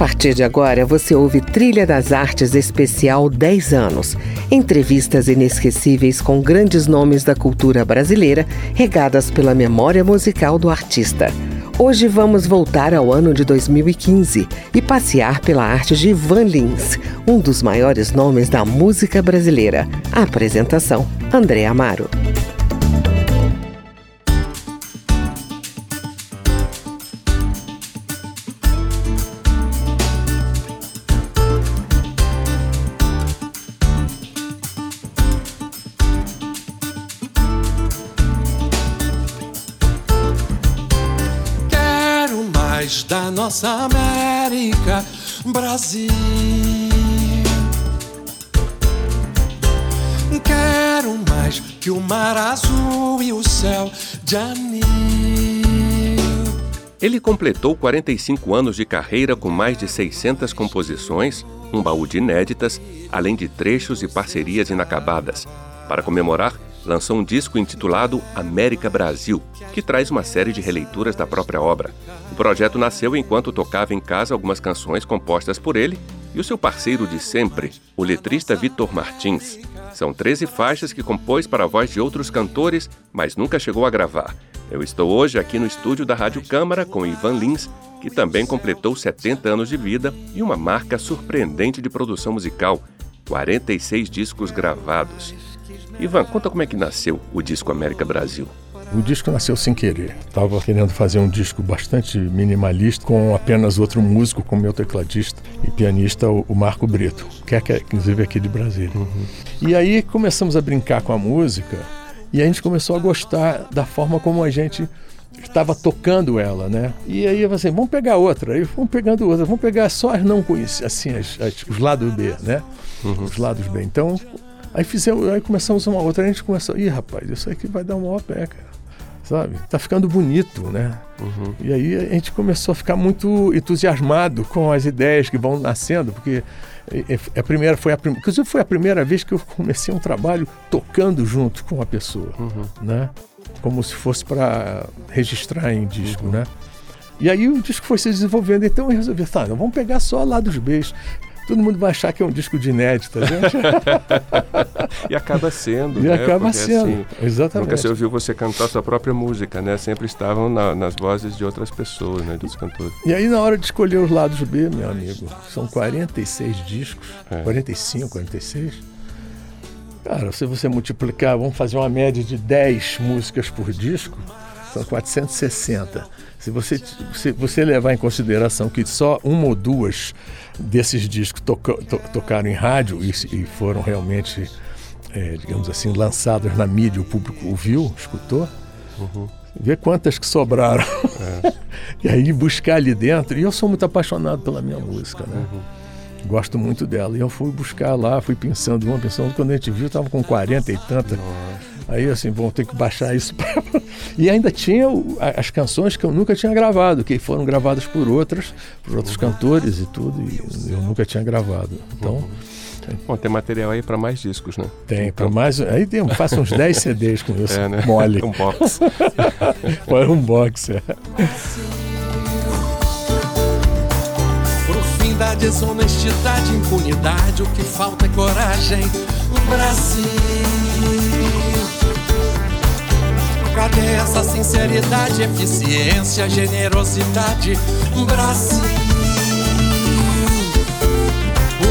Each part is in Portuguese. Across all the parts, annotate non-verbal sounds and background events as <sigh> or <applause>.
partir de agora, você ouve Trilha das Artes Especial 10 anos. Entrevistas inesquecíveis com grandes nomes da cultura brasileira, regadas pela memória musical do artista. Hoje vamos voltar ao ano de 2015 e passear pela arte de Ivan Lins, um dos maiores nomes da música brasileira. A apresentação: André Amaro. Nossa América, Brasil. Quero mais que o mar azul e o céu de anil. Ele completou 45 anos de carreira com mais de 600 composições, um baú de inéditas, além de trechos e parcerias inacabadas. Para comemorar, lançou um disco intitulado América Brasil, que traz uma série de releituras da própria obra. Projeto nasceu enquanto tocava em casa algumas canções compostas por ele e o seu parceiro de sempre, o letrista Vitor Martins. São 13 faixas que compôs para a voz de outros cantores, mas nunca chegou a gravar. Eu estou hoje aqui no estúdio da Rádio Câmara com Ivan Lins, que também completou 70 anos de vida e uma marca surpreendente de produção musical, 46 discos gravados. Ivan, conta como é que nasceu o disco América Brasil. O disco nasceu sem querer. Estava querendo fazer um disco bastante minimalista, com apenas outro músico, como meu tecladista e pianista, o Marco Brito, que é, inclusive aqui de Brasília. Uhum. E aí começamos a brincar com a música e a gente começou a gostar da forma como a gente estava tocando ela, né? E aí eu assim, vamos pegar outra. Aí vamos pegando outra, vamos pegar só as não conhecidas, assim, as, as, os lados B, né? Uhum. Os lados B. Então Aí fizemos, aí começamos uma outra, a gente começou, ih rapaz, isso aqui vai dar uma maior pé, cara. Sabe? Tá ficando bonito, né? Uhum. E aí a gente começou a ficar muito entusiasmado com as ideias que vão nascendo, porque a primeira foi a primeira, inclusive foi a primeira vez que eu comecei um trabalho tocando junto com a pessoa, uhum. né? Como se fosse para registrar em disco, uhum. né? E aí o disco foi se desenvolvendo, então eu resolvi, tá, vamos pegar só lá dos beijos todo mundo vai achar que é um disco de inédita, gente. <laughs> e acaba sendo. E né? acaba Porque, sendo, assim, exatamente. Nunca se ouviu você cantar sua própria música, né? Sempre estavam na, nas vozes de outras pessoas, né? Dos cantores. E aí, na hora de escolher os lados B, meu amigo, são 46 discos, é. 45, 46. Cara, se você multiplicar, vamos fazer uma média de 10 músicas por disco, são 460. Se você, se você levar em consideração que só uma ou duas desses discos toca, to, tocaram em rádio e, e foram realmente, é, digamos assim, lançados na mídia, o público ouviu, escutou, uhum. vê quantas que sobraram. É. <laughs> e aí buscar ali dentro. E eu sou muito apaixonado pela minha música, né? Uhum. Gosto muito dela. E eu fui buscar lá, fui pensando uma, pensando. Quando a gente viu, estava com 40 e tanta. Aí assim, vão ter que baixar isso. Pra... <laughs> E ainda tinha as canções que eu nunca tinha gravado, que foram gravadas por outras, por outros cantores e tudo, e eu nunca tinha gravado. Então. Bom, tem material aí para mais discos, né? Tem, então... para mais. Aí tem, faço uns 10 <laughs> CDs com isso. É, né? Mole. <laughs> um box. Foi um box, é. Pro fim da desonestidade, impunidade, o que falta é coragem. Brasil. Cadê essa sinceridade, eficiência, generosidade? Brasil.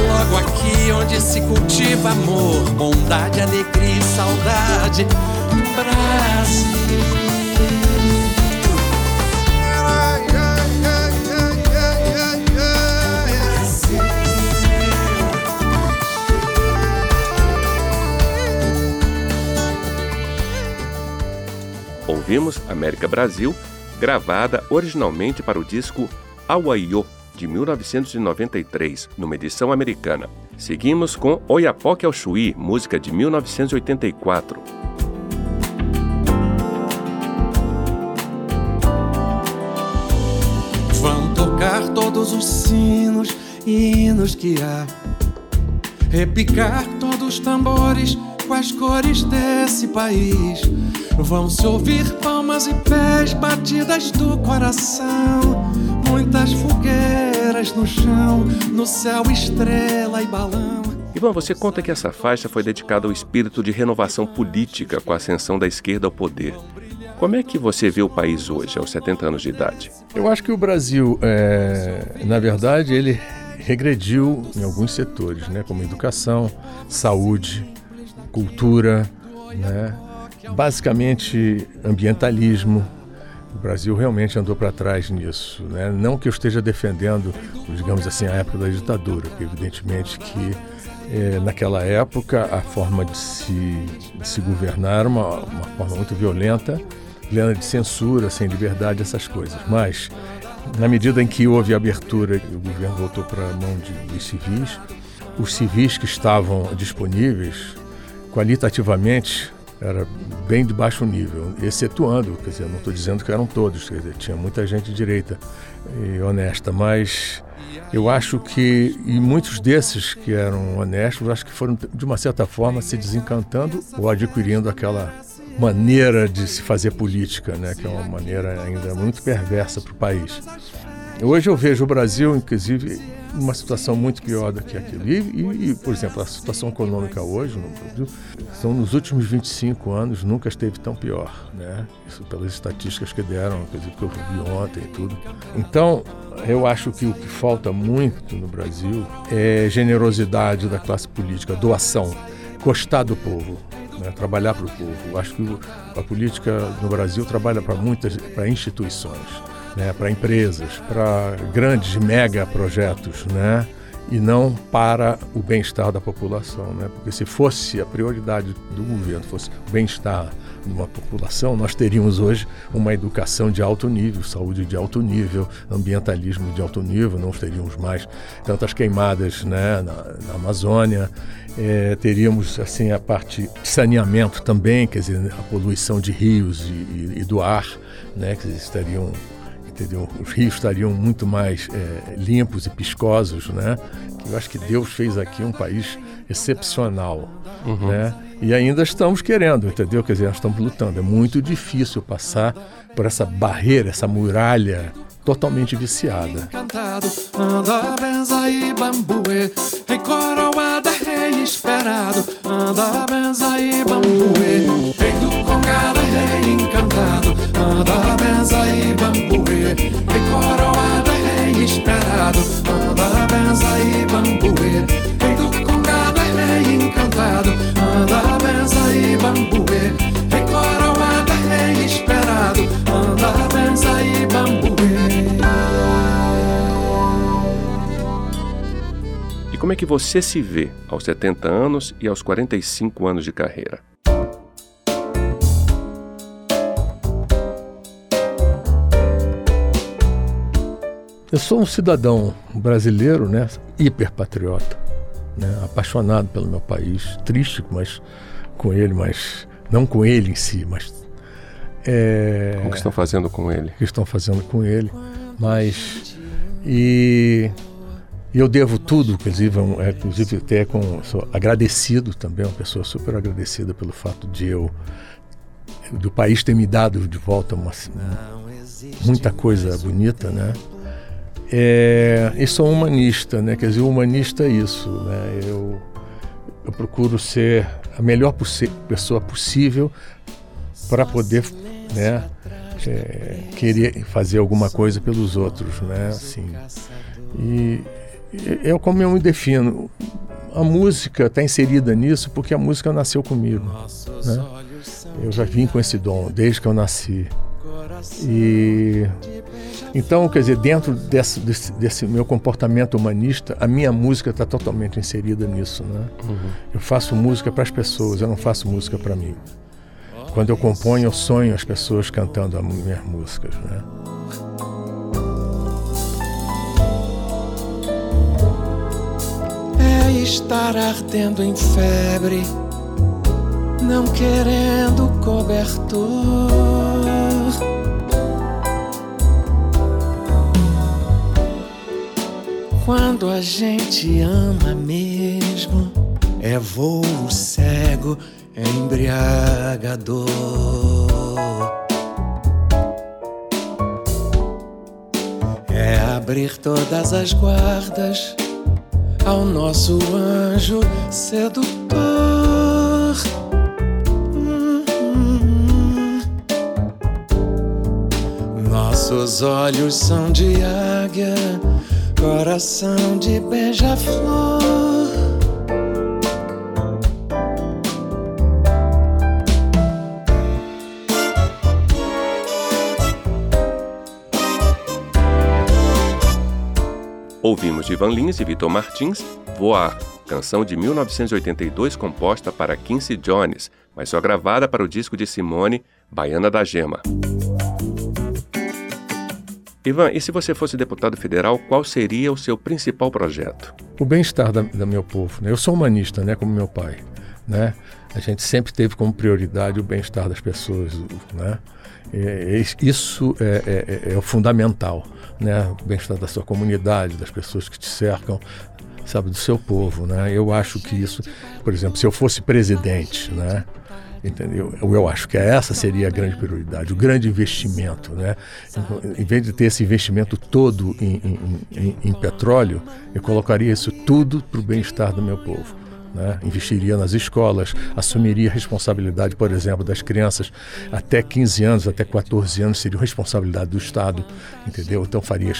Logo aqui onde se cultiva amor, bondade, alegria e saudade. Brasil. Ouvimos América Brasil, gravada originalmente para o disco Awaiô, de 1993, numa edição americana. Seguimos com Oiapoque ao Chuí, música de 1984. Vão tocar todos os sinos e hinos que há, repicar todos os tambores com as cores desse país Vão se ouvir palmas e pés, batidas do coração, muitas fogueiras no chão, no céu estrela e balão. Ivan, você conta que essa faixa foi dedicada ao espírito de renovação política com a ascensão da esquerda ao poder. Como é que você vê o país hoje, aos 70 anos de idade? Eu acho que o Brasil, é, na verdade, ele regrediu em alguns setores, né, como educação, saúde, cultura, né, basicamente ambientalismo. O Brasil realmente andou para trás nisso. Né? Não que eu esteja defendendo, digamos assim, a época da ditadura, porque evidentemente que é, naquela época a forma de se, de se governar era uma, uma forma muito violenta, plena de censura, sem liberdade, essas coisas. Mas na medida em que houve abertura e o governo voltou para a mão de, dos civis, os civis que estavam disponíveis, qualitativamente, era bem de baixo nível, excetuando, quer dizer, não estou dizendo que eram todos, quer dizer, tinha muita gente direita e honesta, mas eu acho que, e muitos desses que eram honestos, acho que foram, de uma certa forma, se desencantando ou adquirindo aquela maneira de se fazer política, né, que é uma maneira ainda muito perversa para o país. Hoje eu vejo o Brasil, inclusive, numa situação muito pior do que aquilo. E, e, por exemplo, a situação econômica hoje no Brasil, são nos últimos 25 anos, nunca esteve tão pior. Né? Isso pelas estatísticas que deram, inclusive que eu vi ontem e tudo. Então, eu acho que o que falta muito no Brasil é generosidade da classe política, doação, gostar do povo né, trabalhar para o povo. Acho que a política no Brasil trabalha para muitas para instituições, né, para empresas, para grandes mega projetos, né, e não para o bem-estar da população, né? Porque se fosse a prioridade do governo fosse o bem-estar de uma população, nós teríamos hoje uma educação de alto nível, saúde de alto nível, ambientalismo de alto nível, não teríamos mais tantas queimadas né, na, na Amazônia, é, teríamos assim a parte de saneamento também, quer dizer, a poluição de rios e, e, e do ar, né, que estariam entendeu? Os rios estariam muito mais é, limpos e piscosos, né? Eu acho que Deus fez aqui um país excepcional, uhum. né? E ainda estamos querendo, entendeu? Quer dizer, nós estamos lutando. É muito difícil passar por essa barreira, essa muralha totalmente viciada. Encantado, e coroada rei e encantado, anda benza e bambuê, em coroada rei esperado, anda benza e bambuê, em do congada rei encantado, anda benza e bambuê, em coroada rei esperado, anda benza e bambuê. como é que você se vê aos 70 anos e aos 45 anos de carreira? Eu sou um cidadão brasileiro, né, hiperpatriota, né, apaixonado pelo meu país, triste, mas com ele, mas não com ele em si, mas é, Como que estão fazendo com ele? O que estão fazendo com ele, mas e eu devo tudo, inclusive, é, inclusive até com sou agradecido também, uma pessoa super agradecida pelo fato de eu do país ter me dado de volta uma, muita coisa bonita, né? É, e sou humanista, né? Quer dizer, humanista é isso, né? Eu, eu procuro ser a melhor pessoa possível para poder, né? É, querer fazer alguma coisa pelos outros, né? Assim, e eu como eu me defino, a música está inserida nisso porque a música nasceu comigo. Né? Eu já vim com esse dom desde que eu nasci. E então, quer dizer, dentro desse, desse, desse meu comportamento humanista, a minha música está totalmente inserida nisso. Né? Uhum. Eu faço música para as pessoas, eu não faço música para mim. Quando eu componho, eu sonho as pessoas cantando as minhas músicas. Né? estar ardendo em febre, não querendo cobertor. Quando a gente ama mesmo, é voo cego, é embriagador. É abrir todas as guardas ao nosso anjo sedutor. Nossos olhos são de águia, coração de beija-flor. Ouvimos de Ivan Lins e Vitor Martins, Voar, canção de 1982 composta para Quincy Jones, mas só gravada para o disco de Simone, Baiana da Gema. Ivan, e se você fosse deputado federal, qual seria o seu principal projeto? O bem-estar da, meu povo. Né? Eu sou humanista, né, como meu pai. Né? A gente sempre teve como prioridade o bem-estar das pessoas. Né? É, é, isso é, é, é, o fundamental, né? O bem-estar da sua comunidade, das pessoas que te cercam, sabe, do seu povo, né? Eu acho que isso, por exemplo, se eu fosse presidente, né? Entendeu? Eu, eu acho que essa seria a grande prioridade, o grande investimento, né? Em vez de ter esse investimento todo em, em, em, em petróleo, eu colocaria isso tudo para o bem-estar do meu povo. Né? investiria nas escolas, assumiria a responsabilidade, por exemplo, das crianças até 15 anos, até 14 anos, seria responsabilidade do Estado, entendeu? Então faria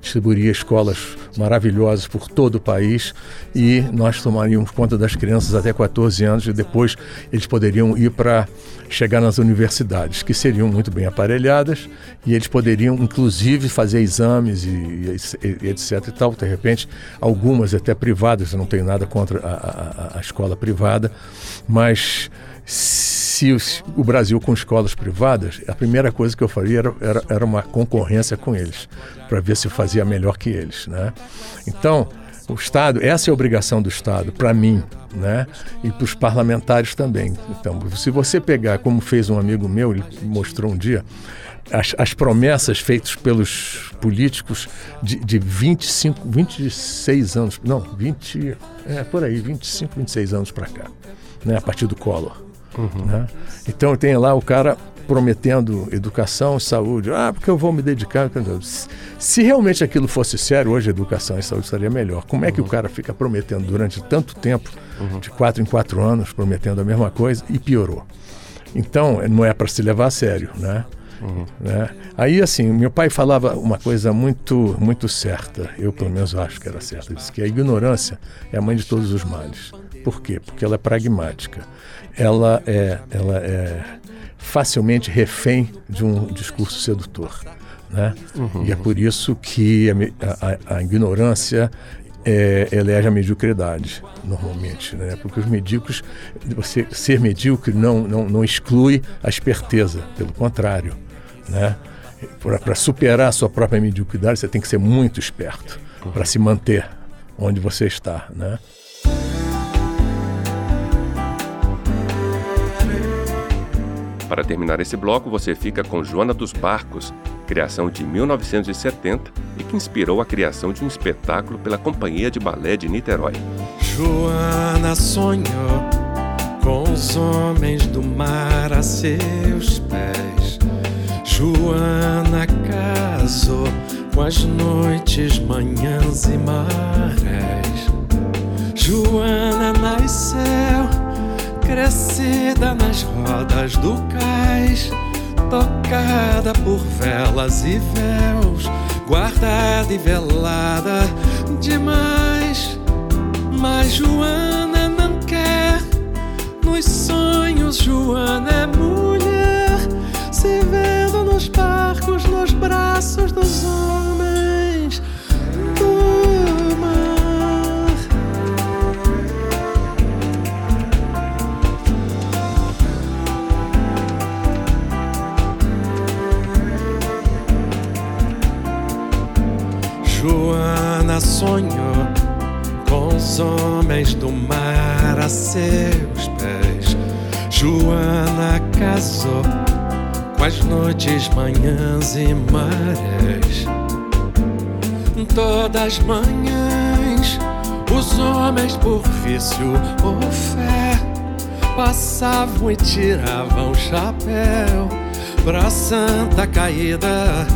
distribuiria escolas maravilhosas por todo o país e nós tomaríamos conta das crianças até 14 anos e depois eles poderiam ir para chegar nas universidades, que seriam muito bem aparelhadas e eles poderiam inclusive fazer exames e, e, e etc e tal, de repente algumas até privadas, eu não tenho nada contra a, a, a escola privada, mas se o Brasil com escolas privadas, a primeira coisa que eu faria era, era, era uma concorrência com eles, para ver se fazia melhor que eles. Né? Então, o Estado, essa é a obrigação do Estado, para mim, né? E para os parlamentares também. Então, se você pegar, como fez um amigo meu, ele mostrou um dia, as, as promessas feitas pelos políticos de, de 25, 26 anos, não, 20, é por aí, 25, 26 anos para cá, né? A partir do Collor. Uhum. Né? Então tem lá o cara prometendo educação saúde. Ah, porque eu vou me dedicar. Se realmente aquilo fosse sério, hoje educação e saúde estaria melhor. Como é que uhum. o cara fica prometendo durante tanto tempo, uhum. de quatro em quatro anos, prometendo a mesma coisa e piorou? Então, não é para se levar a sério, né? Uhum. né? Aí, assim, meu pai falava uma coisa muito, muito certa, eu pelo menos acho que era certa. Disse que a ignorância é a mãe de todos os males. Por quê? Porque ela é pragmática. Ela é, ela é facilmente refém de um discurso sedutor. Né? Uhum. E é por isso que a, a, a ignorância é, elege a mediocridade, normalmente. Né? Porque os medíocres, você ser medíocre não, não, não exclui a esperteza, pelo contrário. Né? Para superar a sua própria mediocridade, você tem que ser muito esperto para se manter onde você está. Né? Para terminar esse bloco, você fica com Joana dos Barcos, criação de 1970 e que inspirou a criação de um espetáculo pela Companhia de Balé de Niterói. Joana sonhou com os homens do mar a seus pés. Joana casou com as noites, manhãs e marés. Joana nasceu crescida nas rodas do cais, tocada por velas e véus, guardada e velada demais. Mas Joana não quer, nos sonhos Joana é mulher, se vendo nos barcos, nos braços dos homens. Joana sonhou com os homens do mar a seus pés. Joana casou Quais noites, manhãs e marés Todas manhãs Os homens por vício ou fé Passavam e tiravam o chapéu Pra santa caída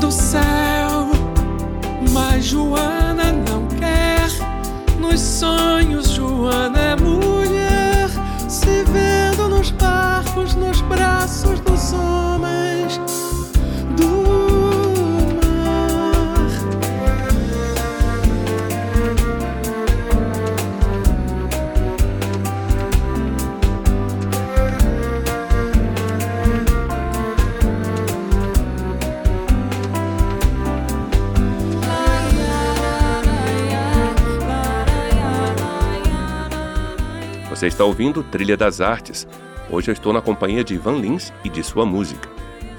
do céu. Mas Joana não quer Nos sonhos Joana é mulher Se vendo nos pais barcos, nos braços dos homens. Você está ouvindo Trilha das Artes. Hoje eu estou na companhia de Ivan Lins e de sua música.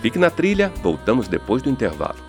Fique na trilha, voltamos depois do intervalo.